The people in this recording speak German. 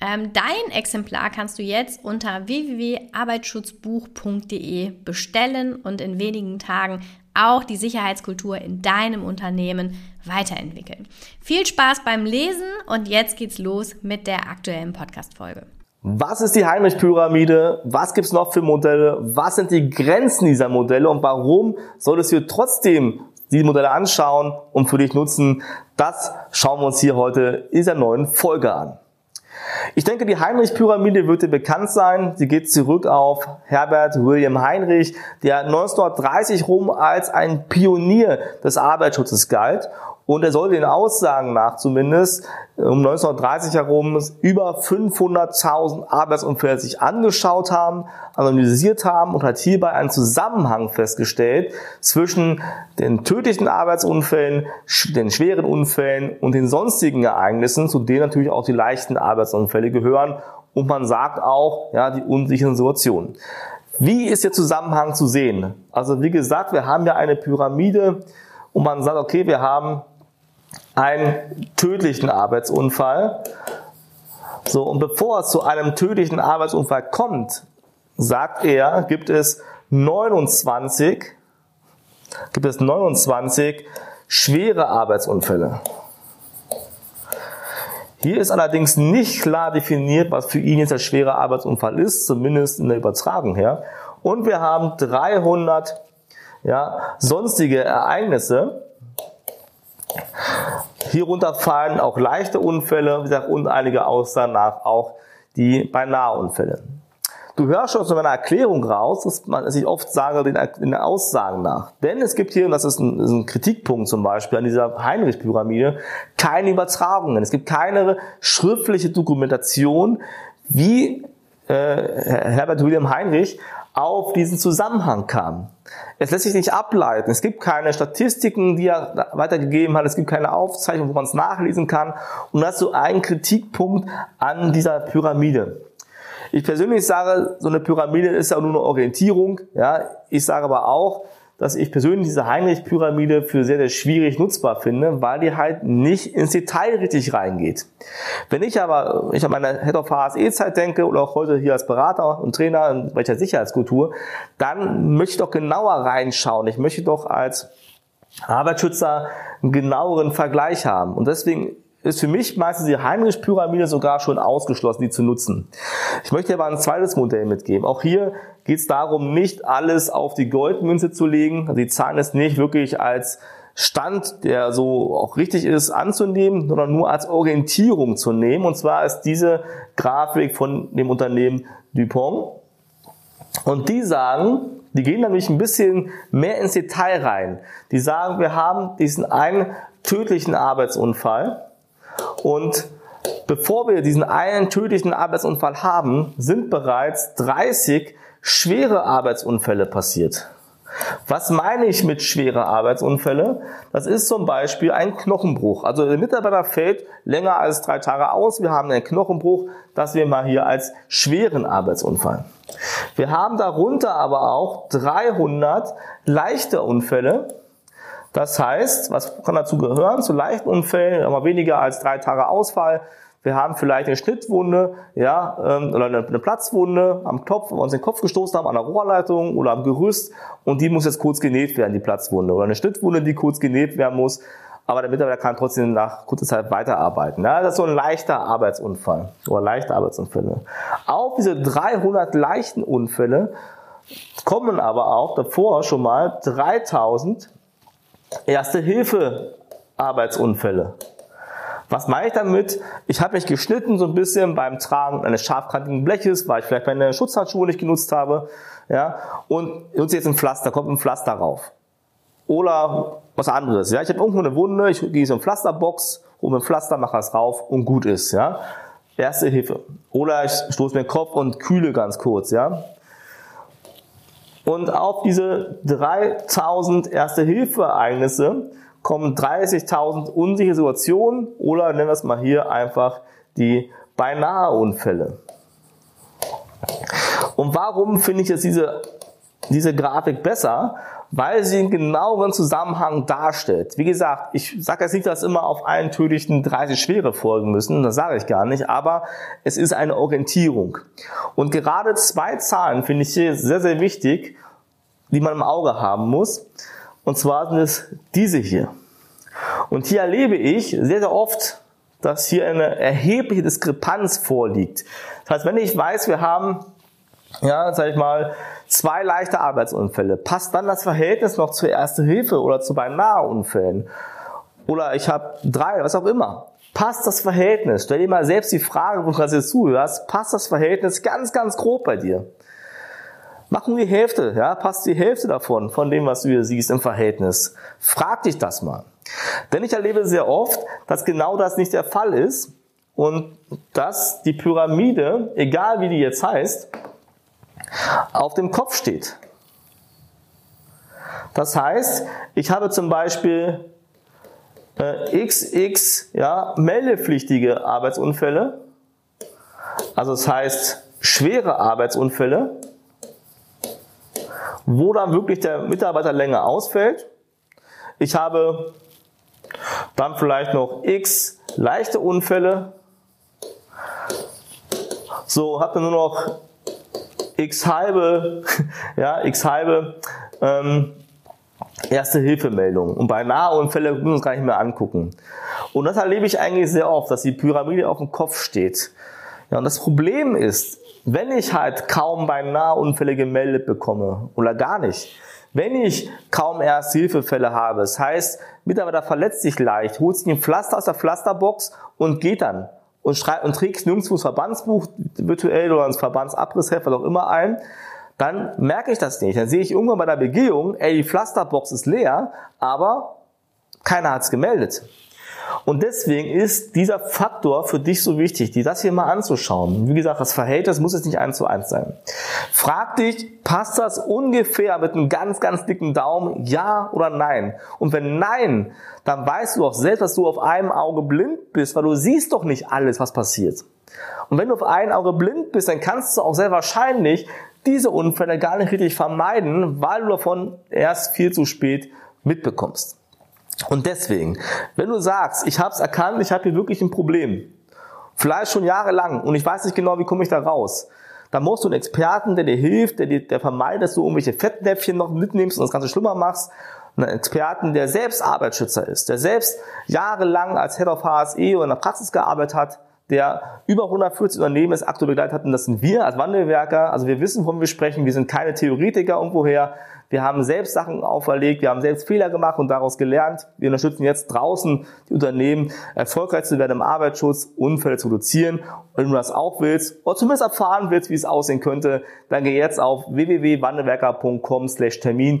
Ähm, dein Exemplar kannst du jetzt unter www.arbeitsschutzbuch.de bestellen und in wenigen Tagen auch die Sicherheitskultur in deinem Unternehmen weiterentwickeln. Viel Spaß beim Lesen und jetzt geht's los mit der aktuellen Podcast-Folge. Was ist die Heinrich-Pyramide? Was gibt's noch für Modelle? Was sind die Grenzen dieser Modelle und warum solltest du trotzdem die Modelle anschauen und für dich nutzen? Das schauen wir uns hier heute in dieser neuen Folge an. Ich denke, die Heinrich-Pyramide wird dir bekannt sein. Sie geht zurück auf Herbert William Heinrich, der 1930 rum als ein Pionier des Arbeitsschutzes galt und er soll den Aussagen nach zumindest um 1930 herum über 500.000 Arbeitsunfälle sich angeschaut haben, analysiert haben und hat hierbei einen Zusammenhang festgestellt zwischen den tödlichen Arbeitsunfällen, den schweren Unfällen und den sonstigen Ereignissen, zu denen natürlich auch die leichten Arbeitsunfälle gehören. Und man sagt auch, ja, die unsicheren Situationen. Wie ist der Zusammenhang zu sehen? Also wie gesagt, wir haben ja eine Pyramide und man sagt, okay, wir haben einen tödlichen Arbeitsunfall. So, und bevor es zu einem tödlichen Arbeitsunfall kommt, sagt er, gibt es 29, gibt es 29 schwere Arbeitsunfälle. Hier ist allerdings nicht klar definiert, was für ihn jetzt der schwere Arbeitsunfall ist, zumindest in der Übertragung her. Und wir haben 300 ja, sonstige Ereignisse. Hierunter fallen auch leichte Unfälle, wie gesagt, und einige Aussagen nach auch die Beinaheunfälle. Du hörst schon aus meiner Erklärung raus, dass man, dass ich oft sage, den, den Aussagen nach. Denn es gibt hier, und das ist ein, ist ein Kritikpunkt zum Beispiel an dieser Heinrich-Pyramide, keine Übertragungen. Es gibt keine schriftliche Dokumentation, wie äh, Herbert William Heinrich auf diesen Zusammenhang kam. Es lässt sich nicht ableiten. Es gibt keine Statistiken, die er weitergegeben hat. Es gibt keine Aufzeichnung, wo man es nachlesen kann. Und das ist so ein Kritikpunkt an dieser Pyramide. Ich persönlich sage, so eine Pyramide ist ja nur eine Orientierung. Ja, ich sage aber auch, dass ich persönlich diese Heinrich-Pyramide für sehr, sehr schwierig nutzbar finde, weil die halt nicht ins Detail richtig reingeht. Wenn ich aber, ich an meine Head of HSE-Zeit denke oder auch heute hier als Berater und Trainer in welcher Sicherheitskultur, dann möchte ich doch genauer reinschauen. Ich möchte doch als Arbeitsschützer einen genaueren Vergleich haben. Und deswegen ist für mich meistens die Heinrich-Pyramide sogar schon ausgeschlossen, die zu nutzen. Ich möchte aber ein zweites Modell mitgeben. Auch hier geht es darum, nicht alles auf die Goldmünze zu legen. Die Zahlen ist nicht wirklich als Stand, der so auch richtig ist, anzunehmen, sondern nur als Orientierung zu nehmen. Und zwar ist diese Grafik von dem Unternehmen Dupont. Und die sagen, die gehen nämlich ein bisschen mehr ins Detail rein. Die sagen, wir haben diesen einen tödlichen Arbeitsunfall und bevor wir diesen einen tödlichen Arbeitsunfall haben, sind bereits 30 schwere Arbeitsunfälle passiert. Was meine ich mit schwere Arbeitsunfälle? Das ist zum Beispiel ein Knochenbruch. Also der Mitarbeiter fällt länger als drei Tage aus. Wir haben einen Knochenbruch, das wir mal hier als schweren Arbeitsunfall. Wir haben darunter aber auch 300 leichte Unfälle. Das heißt, was kann dazu gehören? Zu leichten Unfällen, aber weniger als drei Tage Ausfall, wir haben vielleicht eine Schnittwunde, ja, ähm, oder eine, Platzwunde am Kopf, wo wir uns den Kopf gestoßen haben, an der Rohrleitung oder am Gerüst und die muss jetzt kurz genäht werden, die Platzwunde. Oder eine Schnittwunde, die kurz genäht werden muss, aber der Mitarbeiter kann trotzdem nach kurzer Zeit weiterarbeiten. Ja, das ist so ein leichter Arbeitsunfall oder leichte Arbeitsunfälle. Auf diese 300 leichten Unfälle kommen aber auch davor schon mal 3000 Erste Hilfe Arbeitsunfälle. Was meine ich damit? Ich habe mich geschnitten so ein bisschen beim Tragen eines scharfkantigen Bleches, weil ich vielleicht meine Schutzhandschuhe nicht genutzt habe. Ja, und nutze jetzt ein Pflaster, kommt ein Pflaster rauf. Oder was anderes. Ja, ich habe irgendwo eine Wunde, ich gehe so eine Pflasterbox, hole ein Pflaster, mache das rauf und gut ist. Ja, erste Hilfe. Oder ich stoße mir den Kopf und kühle ganz kurz. Ja, und auf diese 3000 Erste-Hilfe-Ereignisse kommen 30.000 unsichere Situationen oder nennen wir es mal hier einfach die beinahe Unfälle. Und warum finde ich jetzt diese, diese Grafik besser? Weil sie einen genaueren Zusammenhang darstellt. Wie gesagt, ich sage jetzt nicht, dass immer auf allen tödlichen 30 Schwere folgen müssen, das sage ich gar nicht, aber es ist eine Orientierung. Und gerade zwei Zahlen finde ich hier sehr, sehr wichtig, die man im Auge haben muss. Und zwar sind es diese hier. Und hier erlebe ich sehr, sehr oft, dass hier eine erhebliche Diskrepanz vorliegt. Das heißt, wenn ich weiß, wir haben, ja, sag ich mal, zwei leichte Arbeitsunfälle, passt dann das Verhältnis noch zur Erste Hilfe oder zu beinahe Unfällen? Oder ich habe drei, was auch immer. Passt das Verhältnis? Stell dir mal selbst die Frage, wo du gerade zuhörst, passt das Verhältnis ganz, ganz grob bei dir? Machen die Hälfte, ja, passt die Hälfte davon, von dem, was du hier siehst im Verhältnis. Frag dich das mal. Denn ich erlebe sehr oft, dass genau das nicht der Fall ist und dass die Pyramide, egal wie die jetzt heißt, auf dem Kopf steht. Das heißt, ich habe zum Beispiel äh, XX ja, meldepflichtige Arbeitsunfälle, also das heißt schwere Arbeitsunfälle, wo dann wirklich der Mitarbeiter länger ausfällt. Ich habe dann vielleicht noch x leichte Unfälle. So, habe nur noch x halbe, ja, x halbe ähm, erste Hilfemeldungen. Und bei Nahunfälle müssen wir uns gar nicht mehr angucken. Und das erlebe ich eigentlich sehr oft, dass die Pyramide auf dem Kopf steht. Ja, und das Problem ist, wenn ich halt kaum bei Nahunfälle gemeldet bekomme oder gar nicht, wenn ich kaum Ersthilfefälle habe, das heißt, Mitarbeiter verletzt sich leicht, holt sich ein Pflaster aus der Pflasterbox und geht dann und, schreibt, und trägt nirgendwo das Verbandsbuch virtuell oder ins Verbandsabrissheft, was auch immer ein, dann merke ich das nicht. Dann sehe ich irgendwann bei der Begehung, ey, die Pflasterbox ist leer, aber keiner hat's gemeldet. Und deswegen ist dieser Faktor für dich so wichtig, dir das hier mal anzuschauen. Wie gesagt, das Verhältnis muss jetzt nicht eins zu eins sein. Frag dich, passt das ungefähr mit einem ganz, ganz dicken Daumen, ja oder nein? Und wenn nein, dann weißt du auch selbst, dass du auf einem Auge blind bist, weil du siehst doch nicht alles, was passiert. Und wenn du auf einem Auge blind bist, dann kannst du auch sehr wahrscheinlich diese Unfälle gar nicht richtig vermeiden, weil du davon erst viel zu spät mitbekommst. Und deswegen, wenn du sagst, ich habe es erkannt, ich habe hier wirklich ein Problem, vielleicht schon jahrelang und ich weiß nicht genau, wie komme ich da raus, dann musst du einen Experten, der dir hilft, der dir der vermeidet, dass du irgendwelche Fettnäpfchen noch mitnimmst und das Ganze schlimmer machst, einen Experten, der selbst Arbeitsschützer ist, der selbst jahrelang als Head of HSE oder in der Praxis gearbeitet hat, der über 140 Unternehmen es aktuell begleitet hat und das sind wir als Wandelwerker, also wir wissen, wovon wir sprechen, wir sind keine Theoretiker irgendwoher, wir haben selbst Sachen auferlegt, wir haben selbst Fehler gemacht und daraus gelernt. Wir unterstützen jetzt draußen die Unternehmen, erfolgreich zu werden im Arbeitsschutz, Unfälle zu reduzieren. Und wenn du das auch willst, oder zumindest erfahren willst, wie es aussehen könnte, dann geh jetzt auf www.wandelwerker.com slash Termin